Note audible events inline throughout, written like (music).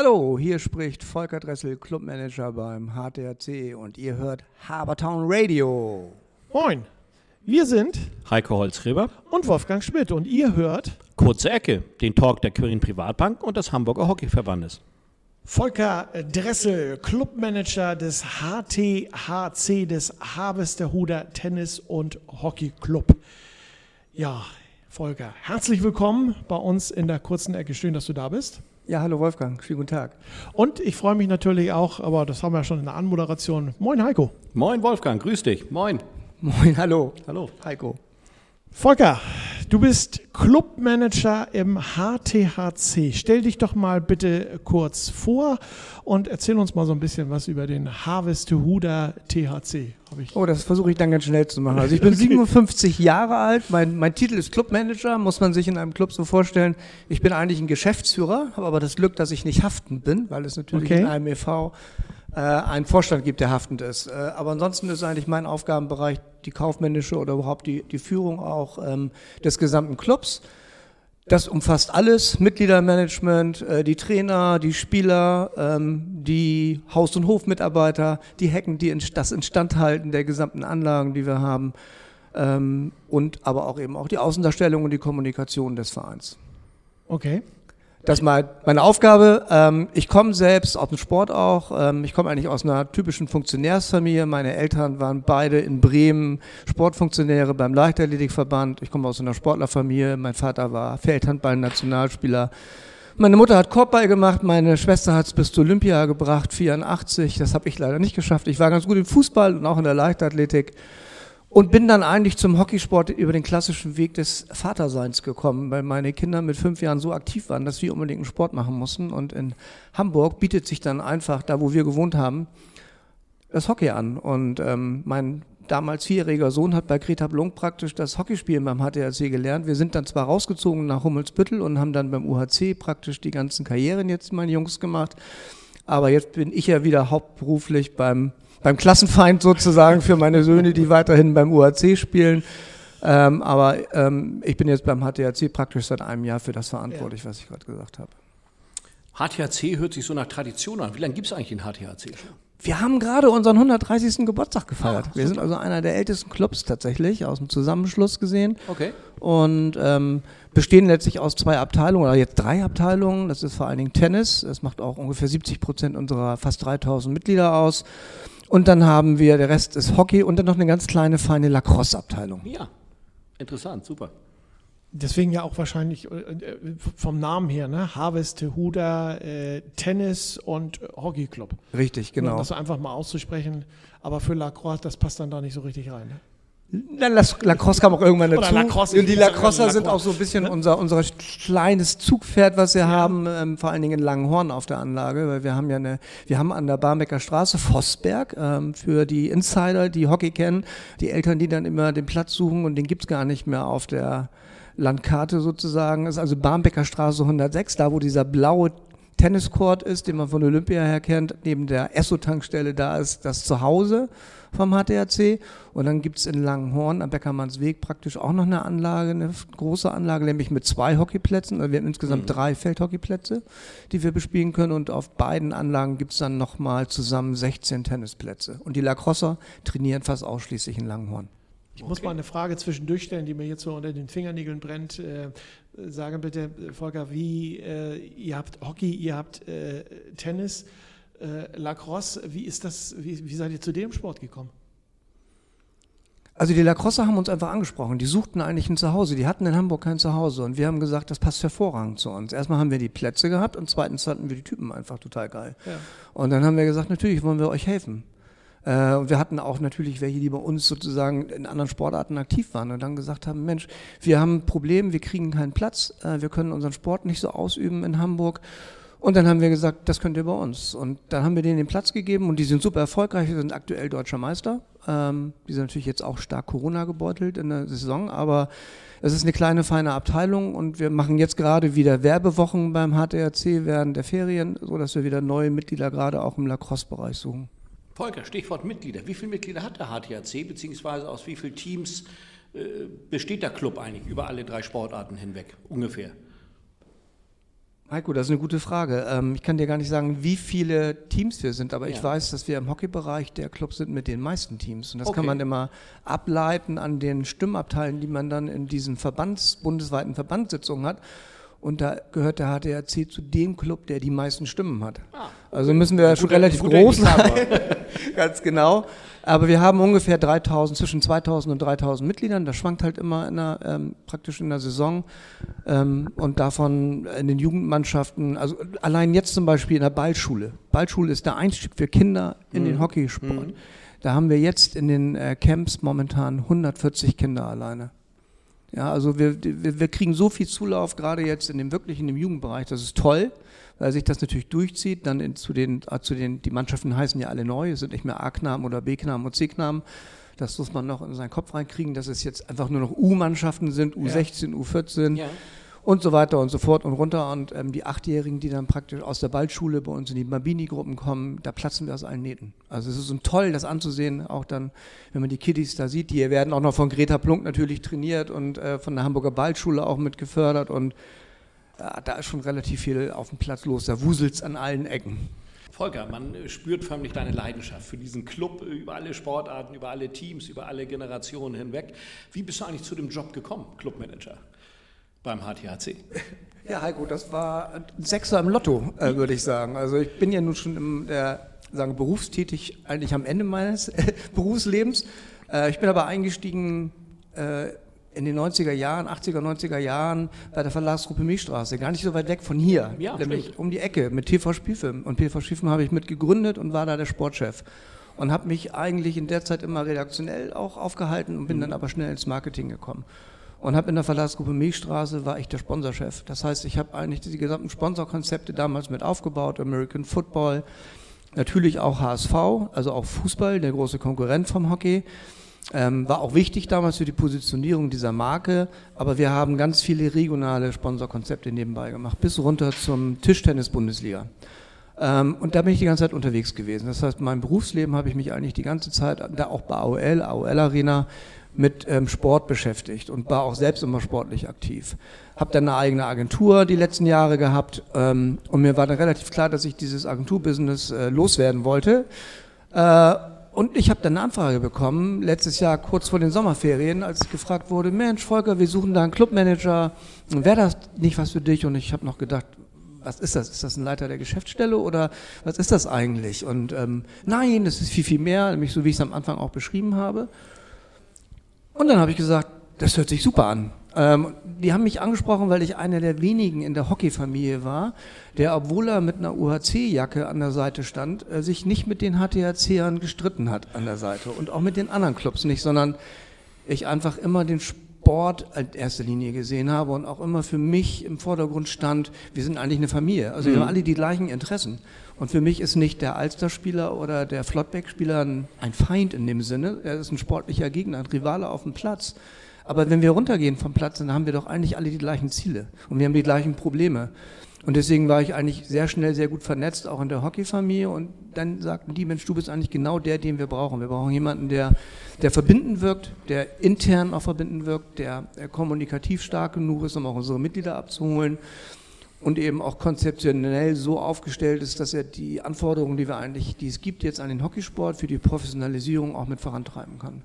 Hallo, hier spricht Volker Dressel, Clubmanager beim HTRC und ihr hört Habertown Radio. Moin, wir sind Heiko Holzgräber und Wolfgang Schmidt und ihr hört Kurze Ecke, den Talk der Quirin Privatbank und des Hamburger Hockeyverbandes. Volker Dressel, Clubmanager des HTHC, des Harvesterhuder Tennis und Hockey Club. Ja, Volker, herzlich willkommen bei uns in der kurzen Ecke. Schön, dass du da bist. Ja, hallo Wolfgang, schönen guten Tag. Und ich freue mich natürlich auch, aber das haben wir ja schon in der Anmoderation. Moin Heiko. Moin Wolfgang, grüß dich. Moin. Moin, hallo. Hallo. Heiko. Volker, du bist Clubmanager im HTHC. Stell dich doch mal bitte kurz vor und erzähl uns mal so ein bisschen was über den Harvestehuder THC. oh, das versuche ich dann ganz schnell zu machen. Also ich bin (laughs) okay. 57 Jahre alt, mein, mein Titel ist Clubmanager, muss man sich in einem Club so vorstellen. Ich bin eigentlich ein Geschäftsführer, habe aber das Glück, dass ich nicht haften bin, weil es natürlich okay. in einem e.V einen Vorstand gibt, der haftend ist. Äh, aber ansonsten ist eigentlich mein Aufgabenbereich die kaufmännische oder überhaupt die, die Führung auch ähm, des gesamten Clubs. Das umfasst alles, Mitgliedermanagement, äh, die Trainer, die Spieler, ähm, die Haus- und Hofmitarbeiter, die Hecken, die in, das Instandhalten der gesamten Anlagen, die wir haben ähm, und aber auch eben auch die Außendarstellung und die Kommunikation des Vereins. Okay. Das ist meine Aufgabe. Ähm, ich komme selbst aus dem Sport auch. Ähm, ich komme eigentlich aus einer typischen Funktionärsfamilie. Meine Eltern waren beide in Bremen Sportfunktionäre beim Leichtathletikverband. Ich komme aus einer Sportlerfamilie. Mein Vater war Feldhandball-Nationalspieler. Meine Mutter hat Korbball gemacht, meine Schwester hat es bis zur Olympia gebracht, 84. Das habe ich leider nicht geschafft. Ich war ganz gut im Fußball und auch in der Leichtathletik. Und bin dann eigentlich zum Hockeysport über den klassischen Weg des Vaterseins gekommen, weil meine Kinder mit fünf Jahren so aktiv waren, dass wir unbedingt einen Sport machen mussten. Und in Hamburg bietet sich dann einfach, da wo wir gewohnt haben, das Hockey an. Und ähm, mein damals vierjähriger Sohn hat bei Greta Blunk praktisch das Hockeyspielen beim HTRC gelernt. Wir sind dann zwar rausgezogen nach Hummelsbüttel und haben dann beim UHC praktisch die ganzen Karrieren jetzt meine Jungs gemacht. Aber jetzt bin ich ja wieder hauptberuflich beim beim Klassenfeind sozusagen für meine Söhne, die weiterhin beim UAC spielen. Ähm, aber ähm, ich bin jetzt beim HTHC praktisch seit einem Jahr für das verantwortlich, ja. was ich gerade gesagt habe. HTHC hört sich so nach Tradition an. Wie lange gibt es eigentlich den schon? Wir haben gerade unseren 130. Geburtstag gefeiert. Ah, wir sind also einer der ältesten Clubs tatsächlich, aus dem Zusammenschluss gesehen. Okay. Und ähm, bestehen letztlich aus zwei Abteilungen, oder jetzt drei Abteilungen. Das ist vor allen Dingen Tennis. Das macht auch ungefähr 70 Prozent unserer fast 3000 Mitglieder aus. Und dann haben wir, der Rest ist Hockey und dann noch eine ganz kleine, feine Lacrosse-Abteilung. Ja, interessant, super. Deswegen ja auch wahrscheinlich äh, äh, vom Namen her, ne? Harvest, Huda, äh, Tennis und Hockey Club. Richtig, genau. Um das einfach mal auszusprechen. Aber für Lacrosse, das passt dann da nicht so richtig rein. Ne? Na, Lacrosse kam auch irgendwann dazu. Lacrosse, und die Lacrosser sind auch so ein bisschen ne? unser, unser kleines Zugpferd, was wir ja. haben, ähm, vor allen Dingen in Langenhorn auf der Anlage, weil wir haben ja eine, wir haben an der Barmbecker Straße Vossberg, ähm, für die Insider, die Hockey kennen, die Eltern, die dann immer den Platz suchen und den gibt's gar nicht mehr auf der Landkarte sozusagen. Das ist also Barmbecker Straße 106, da wo dieser blaue Tenniscourt ist, den man von Olympia her kennt, neben der Esso-Tankstelle, da ist das Zuhause vom HTRC. Und dann gibt es in Langenhorn am Beckermannsweg praktisch auch noch eine Anlage, eine große Anlage, nämlich mit zwei Hockeyplätzen. Also wir haben insgesamt mhm. drei Feldhockeyplätze, die wir bespielen können. Und auf beiden Anlagen gibt es dann nochmal zusammen 16 Tennisplätze. Und die Lacrosser trainieren fast ausschließlich in Langenhorn. Ich muss mal eine Frage zwischendurch stellen, die mir jetzt so unter den Fingernägeln brennt. Äh, sagen bitte, Volker, wie äh, ihr habt Hockey, ihr habt äh, Tennis äh, Lacrosse, wie ist das, wie, wie seid ihr zu dem Sport gekommen? Also die Lacrosse haben uns einfach angesprochen. Die suchten eigentlich ein Zuhause. Die hatten in Hamburg kein Zuhause. Und wir haben gesagt, das passt hervorragend zu uns. Erstmal haben wir die Plätze gehabt und zweitens hatten wir die Typen einfach total geil. Ja. Und dann haben wir gesagt, natürlich wollen wir euch helfen. Äh, und wir hatten auch natürlich welche, die bei uns sozusagen in anderen Sportarten aktiv waren und dann gesagt haben, Mensch, wir haben ein Problem, wir kriegen keinen Platz, äh, wir können unseren Sport nicht so ausüben in Hamburg und dann haben wir gesagt, das könnt ihr bei uns. Und dann haben wir denen den Platz gegeben und die sind super erfolgreich, die sind aktuell deutscher Meister. Ähm, die sind natürlich jetzt auch stark Corona gebeutelt in der Saison, aber es ist eine kleine, feine Abteilung und wir machen jetzt gerade wieder Werbewochen beim HTRC während der Ferien, sodass wir wieder neue Mitglieder gerade auch im Lacrosse-Bereich suchen. Volker, Stichwort Mitglieder. Wie viele Mitglieder hat der HTRC, beziehungsweise aus wie vielen Teams äh, besteht der Club eigentlich über alle drei Sportarten hinweg ungefähr? Heiko, das ist eine gute Frage. Ähm, ich kann dir gar nicht sagen, wie viele Teams wir sind, aber Ja. ich weiß, dass wir im Hockeybereich der Club sind mit den meisten Teams. Und das Okay. kann man immer ableiten an den Stimmabteilen, die man dann in diesen Verbands, bundesweiten Verbandssitzungen hat. Und da gehört der HTRC zu dem Club, der die meisten Stimmen hat. Also müssen wir schon Guter- relativ groß sein. (laughs) Ganz genau. Aber wir haben ungefähr 3000, zwischen 2000 und 3000 Mitgliedern. Das schwankt halt immer in der, ähm, praktisch in der Saison. Ähm, und davon in den Jugendmannschaften, also allein jetzt zum Beispiel in der Ballschule. Ballschule ist der Einstieg für Kinder in den Hockeysport. Da haben wir jetzt in den äh, Camps momentan 140 Kinder alleine. Ja, also wir, wir, wir kriegen so viel Zulauf, gerade jetzt in dem wirklich in dem Jugendbereich, das ist toll, weil sich das natürlich durchzieht. Dann in, zu den, äh, zu den, die Mannschaften heißen ja alle neu, es sind nicht mehr A-Knaben oder B-Knaben und C-Knaben. Das muss man noch in seinen Kopf reinkriegen, dass es jetzt einfach nur noch U-Mannschaften sind, U16, U14 Ja. und so weiter und so fort und runter. Und ähm, die Achtjährigen, die dann praktisch aus der Ballschule bei uns in die Mabini-Gruppen kommen, da platzen wir aus allen Nähten. Also es ist so toll, das anzusehen, auch dann, wenn man die Kiddies da sieht. Die werden auch noch von Greta Plunk natürlich trainiert und äh, von der Hamburger Ballschule auch mit gefördert. Und äh, da ist schon relativ viel auf dem Platz los. Da wuselt's an allen Ecken. Volker, man spürt förmlich deine Leidenschaft für diesen Club, über alle Sportarten, über alle Teams, über alle Generationen hinweg. Wie bist du eigentlich zu dem Job gekommen, Clubmanager beim HTHC? Ja, Heiko, das war ein Sechser im Lotto, äh, würde ich sagen. Also ich bin ja nun schon im, der, sagen, berufstätig, eigentlich am Ende meines (laughs) Berufslebens. Äh, ich bin aber eingestiegen äh, in den 90er Jahren, 80er, 90er Jahren bei der Verlagsgruppe Milchstraße, gar nicht so weit weg von hier, Ja, nämlich stimmt. um die Ecke mit TV Spielfilm. Und TV Spielfilm habe ich mit gegründet und war da der Sportchef. Und habe mich eigentlich in der Zeit immer redaktionell auch aufgehalten und bin dann aber schnell ins Marketing gekommen. Und habe in der Verlagsgruppe Milchstraße war ich der Sponsorchef. Das heißt, ich habe eigentlich die gesamten Sponsorkonzepte damals mit aufgebaut, American Football, natürlich auch HSV, also auch Fußball, der große Konkurrent vom Hockey. Ähm, war auch wichtig damals für die Positionierung dieser Marke, aber wir haben ganz viele regionale Sponsorkonzepte nebenbei gemacht, bis runter zum Tischtennis-Bundesliga. Ähm, und da bin ich die ganze Zeit unterwegs gewesen. Das heißt, mein Berufsleben habe ich mich eigentlich die ganze Zeit, da auch bei AOL, AOL Arena, mit ähm, Sport beschäftigt und war auch selbst immer sportlich aktiv. Habe dann eine eigene Agentur die letzten Jahre gehabt ähm, und mir war dann relativ klar, dass ich dieses Agenturbusiness äh, loswerden wollte. Äh, und ich habe dann eine Anfrage bekommen, letztes Jahr kurz vor den Sommerferien, als gefragt wurde, Mensch, Volker, wir suchen da einen Clubmanager, wäre das nicht was für dich? Und ich habe noch gedacht, was ist das? Ist das ein Leiter der Geschäftsstelle oder was ist das eigentlich? Und ähm, nein, das ist viel, viel mehr, nämlich so wie ich es am Anfang auch beschrieben habe. Und dann habe ich gesagt, das hört sich super an. Ähm, die haben mich angesprochen, weil ich einer der wenigen in der Hockeyfamilie war, der, obwohl er mit einer UHC-Jacke an der Seite stand, äh, sich nicht mit den HTHC-ern gestritten hat an der Seite und auch mit den anderen Clubs nicht, sondern ich einfach immer den Sport in erster Linie gesehen habe und auch immer für mich im Vordergrund stand, wir sind eigentlich eine Familie. Also wir haben alle die gleichen Interessen. Und für mich ist nicht der Alsterspieler oder der Flottbeck-Spieler ein Feind in dem Sinne. Er ist ein sportlicher Gegner, ein Rivale auf dem Platz. Aber wenn wir runtergehen vom Platz, dann haben wir doch eigentlich alle die gleichen Ziele und wir haben die gleichen Probleme. Und deswegen war ich eigentlich sehr schnell sehr gut vernetzt, auch in der Hockeyfamilie. Und dann sagten die, Mensch, du bist eigentlich genau der, den wir brauchen. Wir brauchen jemanden, der, der verbindend wirkt, der intern auch verbindend wirkt, der kommunikativ stark genug ist, um auch unsere Mitglieder abzuholen und eben auch konzeptionell so aufgestellt ist, dass er die Anforderungen, die wir eigentlich, die es gibt jetzt an den Hockeysport für die Professionalisierung auch mit vorantreiben kann.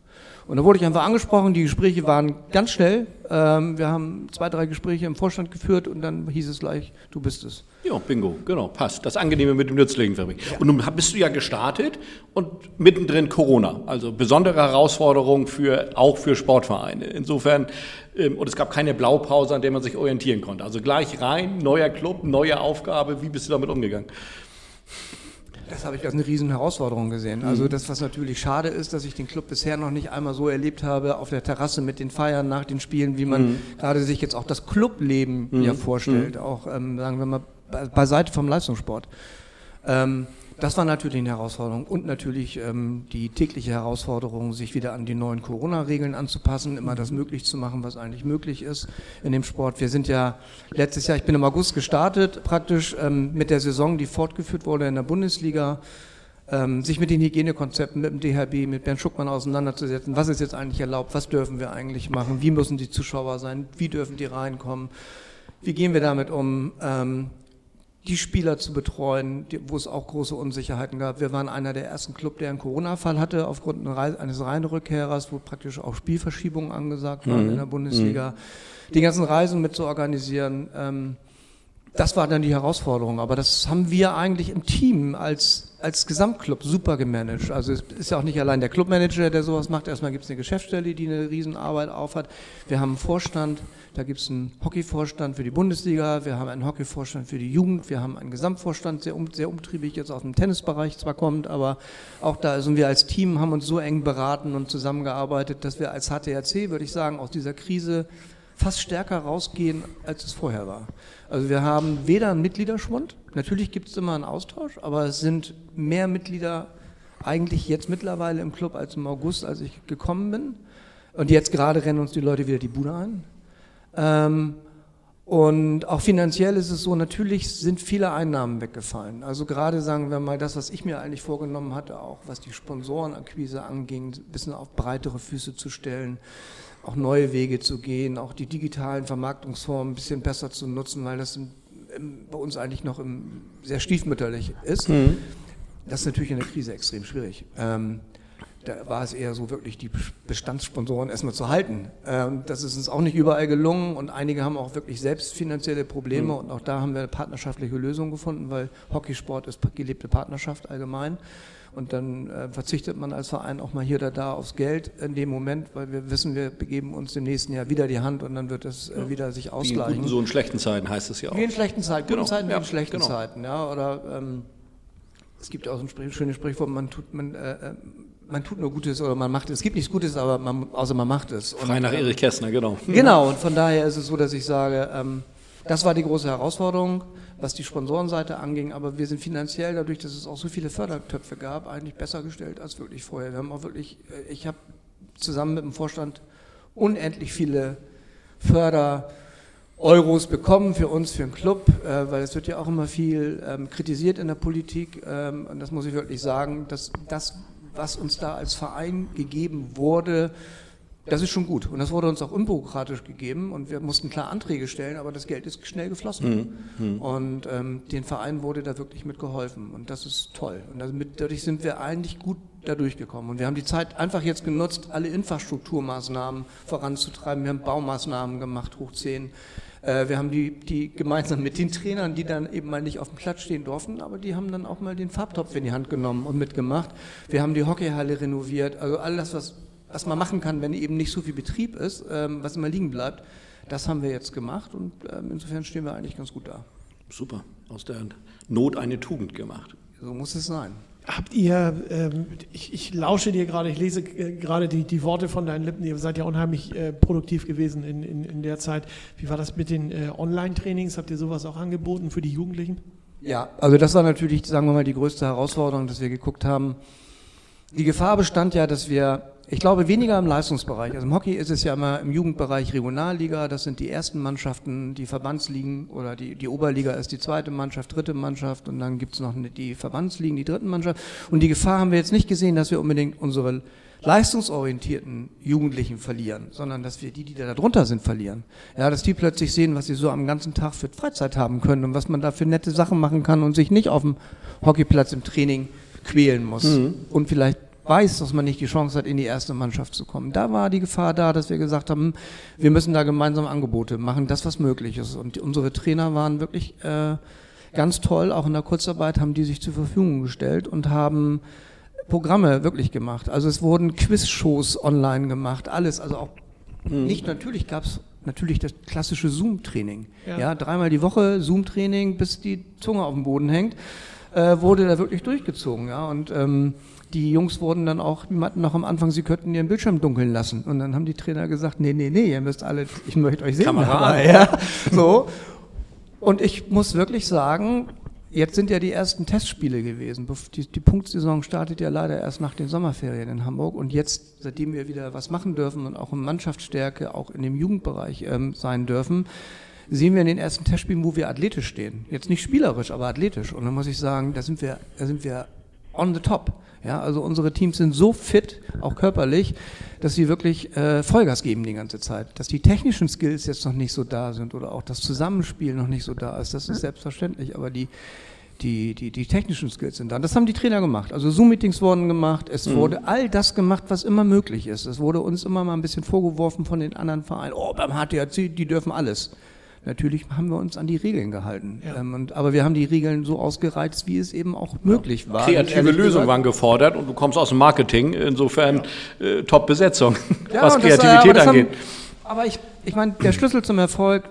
Und da wurde ich einfach angesprochen, die Gespräche waren ganz schnell. Ähm, wir haben zwei, drei Gespräche im Vorstand geführt und dann hieß es gleich, du bist es. Ja, bingo, genau, passt. Das Angenehme mit dem Nützlichen für mich. Und nun bist du ja gestartet und mittendrin Corona. Also besondere Herausforderung für, auch für Sportvereine. Insofern, ähm, und es gab keine Blaupause, an der man sich orientieren konnte. Also gleich rein, neuer Club, neue Aufgabe. Wie bist du damit umgegangen? Das habe ich als eine riesen Herausforderung gesehen. Also das, was natürlich schade ist, dass ich den Club bisher noch nicht einmal so erlebt habe auf der Terrasse mit den Feiern nach den Spielen, wie man gerade sich jetzt auch das Clubleben ja vorstellt, auch ähm, sagen wir mal be- beiseite vom Leistungssport. Ähm, das war natürlich eine Herausforderung und natürlich ähm, die tägliche Herausforderung, sich wieder an die neuen Corona-Regeln anzupassen, immer das möglich zu machen, was eigentlich möglich ist in dem Sport. Wir sind ja letztes Jahr, ich bin im August gestartet, praktisch ähm, mit der Saison, die fortgeführt wurde in der Bundesliga, ähm, sich mit den Hygienekonzepten, mit dem DHB, mit Bernd Schuckmann auseinanderzusetzen. Was ist jetzt eigentlich erlaubt? Was dürfen wir eigentlich machen? Wie müssen die Zuschauer sein? Wie dürfen die reinkommen? Wie gehen wir damit um? Ähm, die Spieler zu betreuen, wo es auch große Unsicherheiten gab. Wir waren einer der ersten Club, der einen Corona-Fall hatte aufgrund eines Reihenrückkehrers, wo praktisch auch Spielverschiebungen angesagt waren mhm. in der Bundesliga. Mhm. Die ganzen Reisen mit zu organisieren, ähm, das war dann die Herausforderung. Aber das haben wir eigentlich im Team als, als Gesamtclub super gemanagt. Also es ist ja auch nicht allein der Clubmanager, der sowas macht. Erstmal gibt es eine Geschäftsstelle, die eine Riesenarbeit aufhat. Wir haben einen Vorstand, da gibt es einen Hockeyvorstand für die Bundesliga, wir haben einen Hockeyvorstand für die Jugend, wir haben einen Gesamtvorstand, sehr, um, sehr umtriebig jetzt aus dem Tennisbereich zwar kommt, aber auch da sind wir als Team, haben uns so eng beraten und zusammengearbeitet, dass wir als HTRC, würde ich sagen, aus dieser Krise fast stärker rausgehen, als es vorher war. Also wir haben weder einen Mitgliederschwund, natürlich gibt es immer einen Austausch, aber es sind mehr Mitglieder eigentlich jetzt mittlerweile im Club als im August, als ich gekommen bin. Und jetzt gerade rennen uns die Leute wieder die Bude ein. Ähm, und auch finanziell ist es so, natürlich sind viele Einnahmen weggefallen. Also gerade sagen wir mal das, was ich mir eigentlich vorgenommen hatte, auch was die Sponsorenakquise anging, ein bisschen auf breitere Füße zu stellen, auch neue Wege zu gehen, auch die digitalen Vermarktungsformen ein bisschen besser zu nutzen, weil das bei uns eigentlich noch sehr stiefmütterlich ist. Mhm. Das ist natürlich in der Krise extrem schwierig. Ähm, da war es eher so wirklich die Bestandssponsoren erstmal zu halten. Ähm, das ist uns auch nicht überall gelungen und einige haben auch wirklich selbst finanzielle Probleme mhm. und auch da haben wir eine partnerschaftliche Lösung gefunden, weil Hockeysport ist gelebte Partnerschaft allgemein. Und dann äh, verzichtet man als Verein auch mal hier oder da aufs Geld in dem Moment, weil wir wissen, wir begeben uns im nächsten Jahr wieder die Hand und dann wird es äh, wieder sich ausgleichen. Wie in guten, so in schlechten Zeiten heißt es ja auch. Wie in schlechten Zeiten, guten genau. Zeiten wie ja, in schlechten genau. Zeiten. Ja, oder ähm, es gibt auch so ein schönes Sprichwort, man tut, man, äh, äh man tut nur Gutes oder man macht es. Es gibt nichts Gutes, aber man, außer man macht es. Frei nach Erich Kästner, genau. Genau, und von daher ist es so, dass ich sage, ähm, das war die große Herausforderung, was die Sponsorenseite anging, aber wir sind finanziell, dadurch, dass es auch so viele Fördertöpfe gab, eigentlich besser gestellt als wirklich vorher. Wir haben auch wirklich, äh, ich habe zusammen mit dem Vorstand unendlich viele Förder Euros bekommen für uns, für den Club, äh, weil es wird ja auch immer viel ähm, kritisiert in der Politik ähm, und das muss ich wirklich sagen, dass das was uns da als Verein gegeben wurde, das ist schon gut. Und das wurde uns auch unbürokratisch gegeben und wir mussten klar Anträge stellen, aber das Geld ist schnell geflossen. Mhm. mhm. Und ähm, den Verein wurde da wirklich mitgeholfen und das ist toll. Und damit, dadurch sind wir eigentlich gut da durchgekommen. Und wir haben die Zeit einfach jetzt genutzt, alle Infrastrukturmaßnahmen voranzutreiben. Wir haben Baumaßnahmen gemacht, hoch 10. Äh, wir haben die, die gemeinsam mit den Trainern, die dann eben mal nicht auf dem Platz stehen durften, aber die haben dann auch mal den Farbtopf in die Hand genommen und mitgemacht. Wir haben die Hockeyhalle renoviert, also alles, was, was man machen kann, wenn eben nicht so viel Betrieb ist, ähm, was immer liegen bleibt, das haben wir jetzt gemacht und ähm, insofern stehen wir eigentlich ganz gut da. Super, aus der Not eine Tugend gemacht. So muss es sein. Habt ihr, ähm, ich, ich, lausche dir gerade, ich lese äh, gerade die, die, Worte von deinen Lippen, ihr seid ja unheimlich äh, produktiv gewesen in, in, in, der Zeit. Wie war das mit den äh, Online-Trainings? Habt ihr sowas auch angeboten für die Jugendlichen? Ja, also das war natürlich, sagen wir mal, die größte Herausforderung, dass wir geguckt haben. Die Gefahr bestand ja, dass wir ich glaube weniger im Leistungsbereich. Also im Hockey ist es ja immer im Jugendbereich Regionalliga, das sind die ersten Mannschaften, die Verbandsligen oder die, die Oberliga ist die zweite Mannschaft, dritte Mannschaft und dann gibt es noch die Verbandsligen, die dritten Mannschaft. Und die Gefahr haben wir jetzt nicht gesehen, dass wir unbedingt unsere leistungsorientierten Jugendlichen verlieren, sondern dass wir die, die da drunter sind, verlieren. Ja, dass die plötzlich sehen, was sie so am ganzen Tag für Freizeit haben können und was man da für nette Sachen machen kann und sich nicht auf dem Hockeyplatz im Training quälen muss mhm. und vielleicht weiß, dass man nicht die Chance hat, in die erste Mannschaft zu kommen. Da war die Gefahr da, dass wir gesagt haben, wir müssen da gemeinsam Angebote machen, das was möglich ist. Und unsere Trainer waren wirklich äh, ganz toll, auch in der Kurzarbeit haben die sich zur Verfügung gestellt und haben Programme wirklich gemacht. Also es wurden Quizshows online gemacht, alles, also auch mhm. nicht natürlich gab es natürlich das klassische Zoom-Training. Ja. ja. dreimal die Woche Zoom-Training, bis die Zunge auf dem Boden hängt, äh, wurde da wirklich durchgezogen. Ja, und ähm, die Jungs wurden dann auch, die meinten noch am Anfang, sie könnten ihren Bildschirm dunkeln lassen. Und dann haben die Trainer gesagt, nee, nee, nee, ihr müsst alle, ich möchte euch sehen. Kamera. Ja, so. Und ich muss wirklich sagen, jetzt sind ja die ersten Testspiele gewesen. Die, die Punktsaison startet ja leider erst nach den Sommerferien in Hamburg. Und jetzt, seitdem wir wieder was machen dürfen und auch in Mannschaftsstärke, auch in dem Jugendbereich ähm, sein dürfen, sehen wir in den ersten Testspielen, wo wir athletisch stehen. Jetzt nicht spielerisch, aber athletisch. Und dann muss ich sagen, da sind wir, da sind wir on the top. Ja, also unsere Teams sind so fit, auch körperlich, dass sie wirklich äh, Vollgas geben die ganze Zeit. Dass die technischen Skills jetzt noch nicht so da sind oder auch das Zusammenspiel noch nicht so da ist, das ist selbstverständlich. Aber die, die, die, die technischen Skills sind da. Das haben die Trainer gemacht. Also Zoom-Meetings wurden gemacht. Es mhm. wurde all das gemacht, was immer möglich ist. Es wurde uns immer mal ein bisschen vorgeworfen von den anderen Vereinen. Oh, beim HTHC, die dürfen alles. Natürlich haben wir uns an die Regeln gehalten. Ja. Ähm, und, aber wir haben die Regeln so ausgereizt, wie es eben auch möglich war. Kreative Lösungen waren gefordert und du kommst aus dem Marketing, insofern ja. äh, Top-Besetzung, ja, was Kreativität das, aber angeht. Haben, aber ich, ich meine, der Schlüssel zum Erfolg,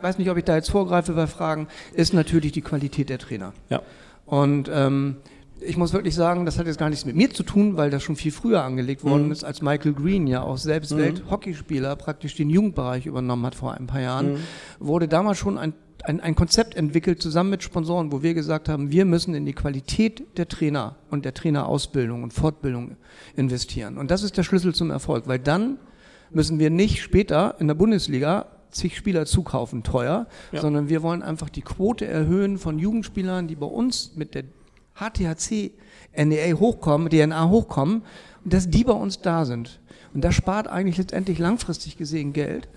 weiß nicht, ob ich da jetzt vorgreife bei Fragen, ist natürlich die Qualität der Trainer. Ja. Und ähm, ich muss wirklich sagen, das hat jetzt gar nichts mit mir zu tun, weil das schon viel früher angelegt worden mhm. ist, als Michael Green ja auch selbst mhm. Welthockeyspieler praktisch den Jugendbereich übernommen hat vor ein paar Jahren, mhm. wurde damals schon ein, ein, ein, Konzept entwickelt zusammen mit Sponsoren, wo wir gesagt haben, wir müssen in die Qualität der Trainer und der Trainerausbildung und Fortbildung investieren. Und das ist der Schlüssel zum Erfolg, weil dann müssen wir nicht später in der Bundesliga zig Spieler zukaufen, teuer, ja. sondern wir wollen einfach die Quote erhöhen von Jugendspielern, die bei uns mit der HTHC, NDA hochkommen, DNA hochkommen und dass die bei uns da sind. Und das spart eigentlich letztendlich langfristig gesehen Geld.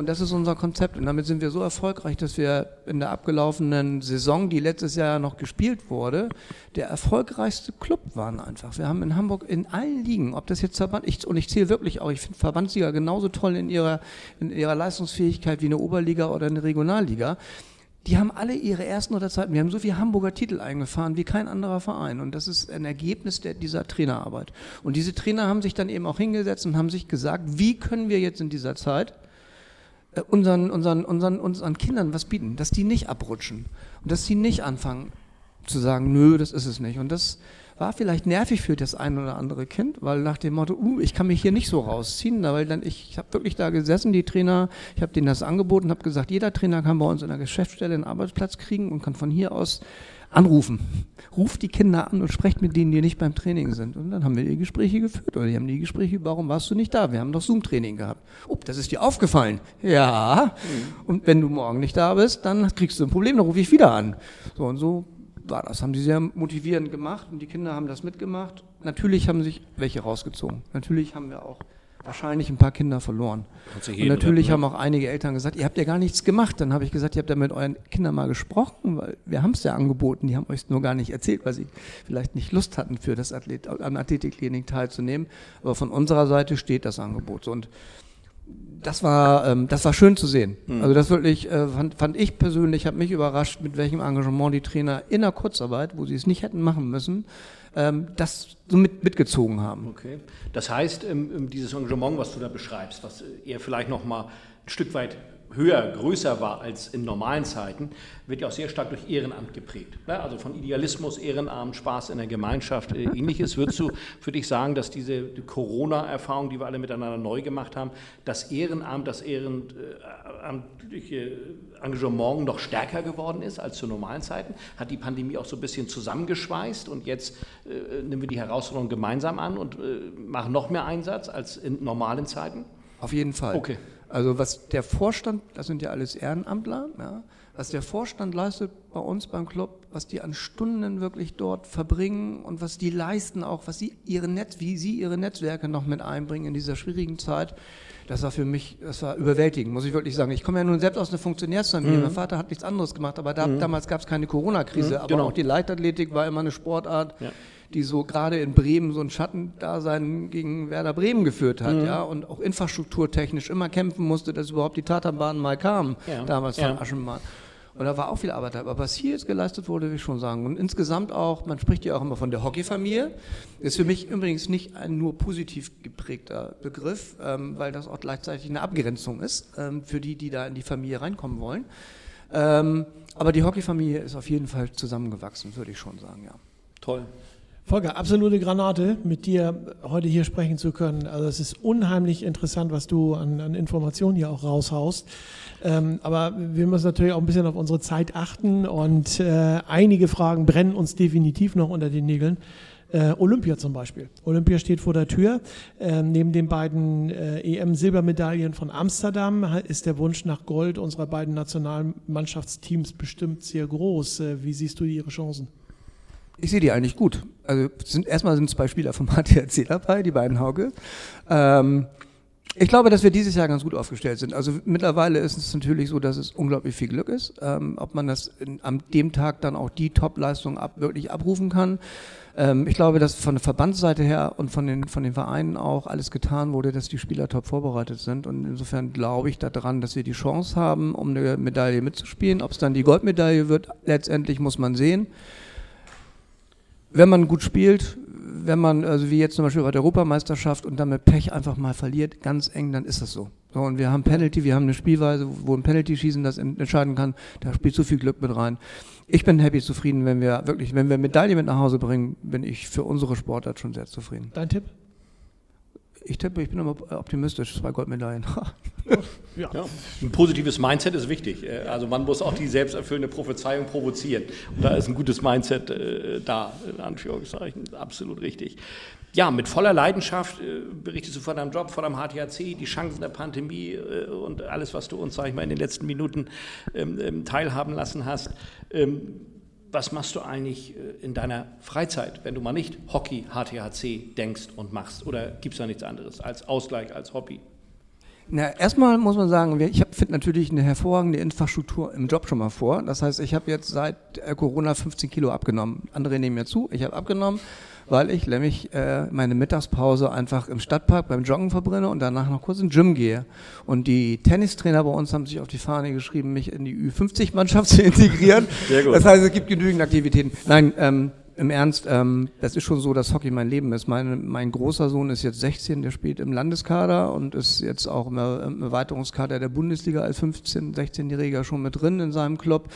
Und das ist unser Konzept. Und damit sind wir so erfolgreich, dass wir in der abgelaufenen Saison, die letztes Jahr noch gespielt wurde, der erfolgreichste Club waren einfach. Wir haben in Hamburg in allen Ligen, ob das jetzt Verband, ich, und ich zähle wirklich auch, ich finde Verbandsliga genauso toll in ihrer, in ihrer Leistungsfähigkeit wie eine Oberliga oder eine Regionalliga die haben alle ihre ersten oder zweiten, wir haben so viele Hamburger Titel eingefahren wie kein anderer Verein. Und das ist ein Ergebnis der, dieser Trainerarbeit. Und diese Trainer haben sich dann eben auch hingesetzt und haben sich gesagt, wie können wir jetzt in dieser Zeit äh, unseren, unseren, unseren, unseren Kindern was bieten, dass die nicht abrutschen und dass sie nicht anfangen zu sagen, nö, das ist es nicht. Und das war vielleicht nervig für das ein oder andere Kind, weil nach dem Motto, uh, ich kann mich hier nicht so rausziehen, weil dann ich, ich habe wirklich da gesessen, die Trainer, ich habe denen das angeboten, habe gesagt, jeder Trainer kann bei uns in der Geschäftsstelle einen Arbeitsplatz kriegen und kann von hier aus anrufen. Ruft die Kinder an und sprecht mit denen, die nicht beim Training sind. Und dann haben wir die Gespräche geführt. Oder die haben die Gespräche, warum warst du nicht da? Wir haben doch Zoom-Training gehabt. Oh, das ist dir aufgefallen. Ja. Mhm. Und wenn du morgen nicht da bist, dann kriegst du ein Problem, dann rufe ich wieder an. So und so war das. Haben die sehr motivierend gemacht und die Kinder haben das mitgemacht. Natürlich haben sich welche rausgezogen. Natürlich haben wir auch wahrscheinlich ein paar Kinder verloren. Und natürlich retten, haben auch einige Eltern gesagt, ihr habt ja gar nichts gemacht. Dann habe ich gesagt, ihr habt ja mit euren Kindern mal gesprochen, weil wir haben es ja angeboten. Die haben euch nur gar nicht erzählt, weil sie vielleicht nicht Lust hatten, für das Athlet, an Athletiktraining teilzunehmen. Aber von unserer Seite steht das Angebot. Und das war, ähm, das war schön zu sehen. Mhm. Also das wirklich äh, fand, fand ich persönlich, hat mich überrascht, mit welchem Engagement die Trainer in der Kurzarbeit, wo sie es nicht hätten machen müssen, ähm, das so mit, mitgezogen haben. Okay. Das heißt, ähm, dieses Engagement, was du da beschreibst, was eher vielleicht noch mal ein Stück weit höher, größer war als in normalen Zeiten, wird ja auch sehr stark durch Ehrenamt geprägt. Ne? Also von Idealismus, Ehrenamt, Spaß in der Gemeinschaft, äh, ähnliches. Würdest du (laughs) für dich sagen, dass diese Corona-Erfahrung, die wir alle miteinander neu gemacht haben, das Ehrenamt, das ehrenamtliche Engagement noch stärker geworden ist als zu normalen Zeiten? Hat die Pandemie auch so ein bisschen zusammengeschweißt und jetzt äh, nehmen wir die Herausforderung gemeinsam an und äh, machen noch mehr Einsatz als in normalen Zeiten? Auf jeden Fall. Okay. Also was der Vorstand, das sind ja alles Ehrenamtler, ja, was der Vorstand leistet bei uns beim Club, was die an Stunden wirklich dort verbringen und was die leisten, auch was sie ihre Netz, wie sie ihre Netzwerke noch mit einbringen in dieser schwierigen Zeit, das war für mich, das war überwältigend, muss ich wirklich sagen. Ich komme ja nun selbst aus einer Funktionärsfamilie. Mhm. Mein Vater hat nichts anderes gemacht, aber da, mhm. damals gab es keine Corona-Krise. Mhm, aber genau. auch die Leichtathletik war immer eine Sportart. Ja die so gerade in Bremen so ein Schattendasein gegen Werder Bremen geführt hat, mhm. ja, und auch infrastrukturtechnisch immer kämpfen musste, dass überhaupt die Tatanbahnen mal kamen, ja. damals von ja. Aschenbahn. Und da war auch viel Arbeit dabei. Aber was hier jetzt geleistet wurde, will ich schon sagen. Und insgesamt auch, man spricht ja auch immer von der Hockeyfamilie. Ist für mich übrigens nicht ein nur positiv geprägter Begriff, ähm, weil das auch gleichzeitig eine Abgrenzung ist ähm, für die, die da in die Familie reinkommen wollen. Ähm, aber die Hockeyfamilie ist auf jeden Fall zusammengewachsen, würde ich schon sagen, ja. Toll. Volker, absolute Granate, mit dir heute hier sprechen zu können. Also es ist unheimlich interessant, was du an, an Informationen hier auch raushaust. Ähm, aber wir müssen natürlich auch ein bisschen auf unsere Zeit achten und äh, einige Fragen brennen uns definitiv noch unter den Nägeln. Äh, Olympia zum Beispiel. Olympia steht vor der Tür. Äh, neben den beiden äh, EM-Silbermedaillen von Amsterdam ist der Wunsch nach Gold unserer beiden Nationalmannschaftsteams bestimmt sehr groß. Äh, wie siehst du ihre Chancen? Ich sehe die eigentlich gut. Also sind, erstmal sind zwei Spieler vom (laughs) HTRC dabei, die beiden Hauke. Ähm, ich glaube, dass wir dieses Jahr ganz gut aufgestellt sind. Also mittlerweile ist es natürlich so, dass es unglaublich viel Glück ist. Ähm, ob man das in, an dem Tag dann auch die Top-Leistung ab, wirklich abrufen kann. Ähm, ich glaube, dass von der Verbandsseite her und von den, von den Vereinen auch alles getan wurde, dass die Spieler top vorbereitet sind. Und insofern glaube ich daran, dass wir die Chance haben, um eine Medaille mitzuspielen. Ob es dann die Goldmedaille wird, letztendlich muss man sehen. Wenn man gut spielt, wenn man, also wie jetzt zum Beispiel bei der Europameisterschaft und damit Pech einfach mal verliert, ganz eng, dann ist das so. so. Und wir haben Penalty, wir haben eine Spielweise, wo ein Penalty-Schießen das entscheiden kann. Da spielt so viel Glück mit rein. Ich bin happy zufrieden, wenn wir wirklich, wenn wir Medaille mit nach Hause bringen, bin ich für unsere Sportart schon sehr zufrieden. Dein Tipp? Ich tippe, ich bin immer optimistisch, zwei Goldmedaillen. (laughs) ja. ja. Ein positives Mindset ist wichtig. Äh, also man muss auch die selbsterfüllende Prophezeiung provozieren. Und da ist ein gutes Mindset äh, da, in Anführungszeichen, absolut richtig. Ja, mit voller Leidenschaft äh, berichtest du von deinem Job, von deinem HTHC, die Chancen der Pandemie äh, und alles, was du uns, sag ich mal, in den letzten Minuten ähm, ähm teilhaben lassen hast. Ähm, was machst du eigentlich äh, in deiner Freizeit, wenn du mal nicht Hockey, HTHC denkst und machst? Oder gibt es da nichts anderes als Ausgleich, als Hobby? Na, erstmal muss man sagen, ich finde natürlich eine hervorragende Infrastruktur im Job schon mal vor. Das heißt, ich habe jetzt seit Corona 15 Kilo abgenommen. Andere nehmen mir zu, ich habe abgenommen weil ich nämlich äh, meine Mittagspause einfach im Stadtpark beim Joggen verbrenne und danach noch kurz ins Gym gehe. Und die Tennistrainer bei uns haben sich auf die Fahne geschrieben, mich in die Ü50-Mannschaft zu (laughs) integrieren. Sehr gut. Das heißt, es gibt genügend Aktivitäten. Nein, ähm, im Ernst, ähm, das ist schon so, dass Hockey mein Leben ist. Mein, mein großer Sohn ist jetzt 16, der spielt im Landeskader und ist jetzt auch im, Erweiterungskader der Bundesliga als 15-, 16-Jähriger schon mit drin in seinem Club.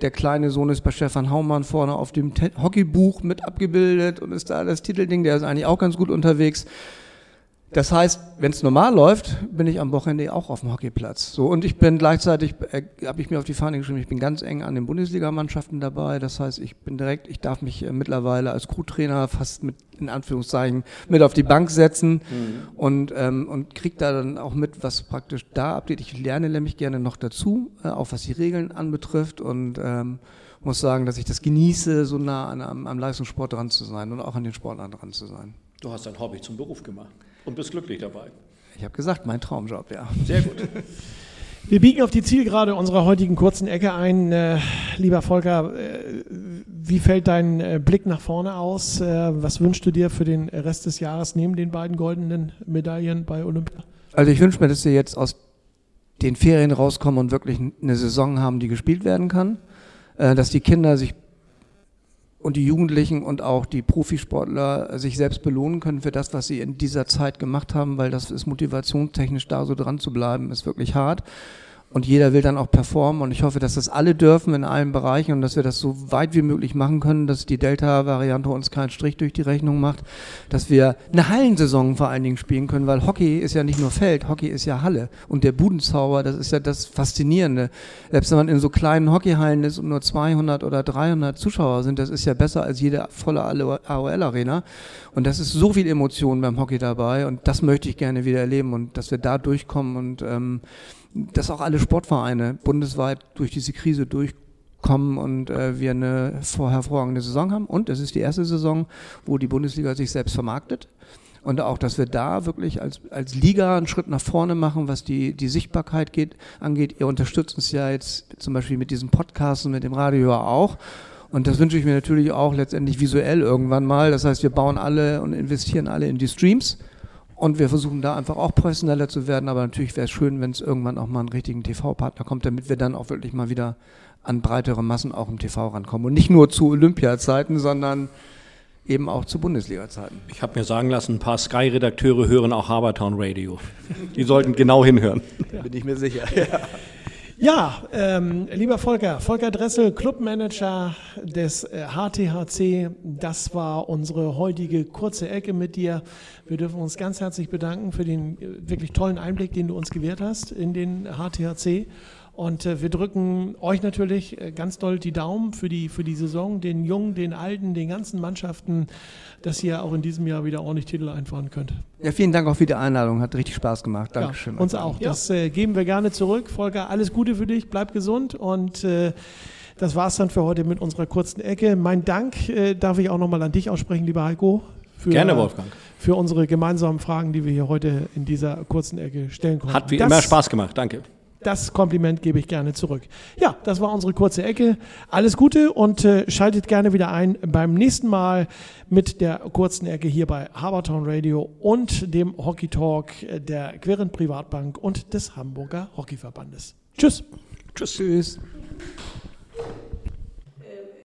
Der kleine Sohn ist bei Stefan Haumann vorne auf dem Hockeybuch mit abgebildet und ist da das Titelding, der ist eigentlich auch ganz gut unterwegs. Das heißt, wenn es normal läuft, bin ich am Wochenende auch auf dem Hockeyplatz. So und ich bin gleichzeitig, äh, habe ich mir auf die Fahne geschrieben, ich bin ganz eng an den Bundesligamannschaften dabei. Das heißt, ich bin direkt, ich darf mich äh, mittlerweile als Crewtrainer fast mit in Anführungszeichen mit auf die Bank setzen mhm. und ähm, und krieg da dann auch mit, was praktisch da abgeht. Ich lerne nämlich gerne noch dazu, äh, auch was die Regeln anbetrifft und ähm, muss sagen, dass ich das genieße, so nah an, am, am Leistungssport dran zu sein und auch an den Sportlern dran zu sein. Du hast dein Hobby zum Beruf gemacht und bist glücklich dabei. Ich habe gesagt, mein Traumjob, ja. Sehr gut. Wir biegen auf die Zielgerade unserer heutigen kurzen Ecke ein. Äh, lieber Volker, äh, wie fällt dein äh, Blick nach vorne aus? Äh, was wünschst du dir für den Rest des Jahres neben den beiden goldenen Medaillen bei Olympia? Also ich wünsche mir, dass wir jetzt aus den Ferien rauskommen und wirklich eine Saison haben, die gespielt werden kann. Äh, dass die Kinder sich und die Jugendlichen und auch die Profisportler sich selbst belohnen können für das, was sie in dieser Zeit gemacht haben, weil das ist motivationstechnisch da so dran zu bleiben, ist wirklich hart und jeder will dann auch performen. Und ich hoffe, dass das alle dürfen in allen Bereichen und dass wir das so weit wie möglich machen können, dass die Delta-Variante uns keinen Strich durch die Rechnung macht, dass wir eine Hallensaison vor allen Dingen spielen können, weil Hockey ist ja nicht nur Feld, Hockey ist ja Halle. Und der Budenzauber, das ist ja das Faszinierende. Selbst wenn man in so kleinen Hockeyhallen ist und nur 200 oder 300 Zuschauer sind, das ist ja besser als jede volle AOL-Arena und das ist so viel Emotion beim Hockey dabei. Und das möchte ich gerne wieder erleben und dass wir da durchkommen und ähm, dass auch alle Sportvereine bundesweit durch diese Krise durchkommen und äh, wir eine hervorragende Saison haben. Und es ist die erste Saison, wo die Bundesliga sich selbst vermarktet. Und auch, dass wir da wirklich als, als Liga einen Schritt nach vorne machen, was die, die Sichtbarkeit geht, angeht. Ihr unterstützt uns ja jetzt zum Beispiel mit diesem Podcast und mit dem Radio auch. Und das wünsche ich mir natürlich auch letztendlich visuell irgendwann mal. Das heißt, wir bauen alle und investieren alle in die Streams und wir versuchen da einfach auch professioneller zu werden, aber natürlich wäre es schön, wenn es irgendwann auch mal einen richtigen TV-Partner kommt, damit wir dann auch wirklich mal wieder an breitere Massen auch im TV rankommen. Und nicht nur zu Olympia-Zeiten, sondern eben auch zu Bundesliga-Zeiten. Ich habe mir sagen lassen, ein paar Sky-Redakteure hören auch Habertown Radio. Die sollten genau hinhören. Ja. Bin ich mir sicher. Ja. (laughs) Ja, ähm, lieber Volker, Volker Dressel, Clubmanager des äh, HTHC, das war unsere heutige kurze Ecke mit dir. Wir dürfen uns ganz herzlich bedanken für den äh, wirklich tollen Einblick, den du uns gewährt hast in den HTHC. Und äh, wir drücken euch natürlich äh, ganz doll die Daumen für die, für die Saison, den Jungen, den Alten, den ganzen Mannschaften, dass ihr auch in diesem Jahr wieder ordentlich Titel einfahren könnt. Ja, vielen Dank auch für die Einladung. Hat richtig Spaß gemacht. Dankeschön. Ja, uns auch. Ja. Das äh, geben wir gerne zurück. Volker, alles Gute für dich. Bleib gesund und äh, das war es dann für heute mit unserer kurzen Ecke. Mein Dank äh, darf ich auch nochmal an dich aussprechen, lieber Heiko. Für, Gerne, Wolfgang. Für unsere gemeinsamen Fragen, die wir hier heute in dieser kurzen Ecke stellen konnten. Hat wie das, immer Spaß gemacht. Danke. Das Kompliment gebe ich gerne zurück. Ja, das war unsere kurze Ecke. Alles Gute und äh, schaltet gerne wieder ein beim nächsten Mal mit der kurzen Ecke hier bei Habertown Radio und dem Hockey Talk der Queren Privatbank und des Hamburger Hockeyverbandes. Tschüss. Tschüss. Tschüss.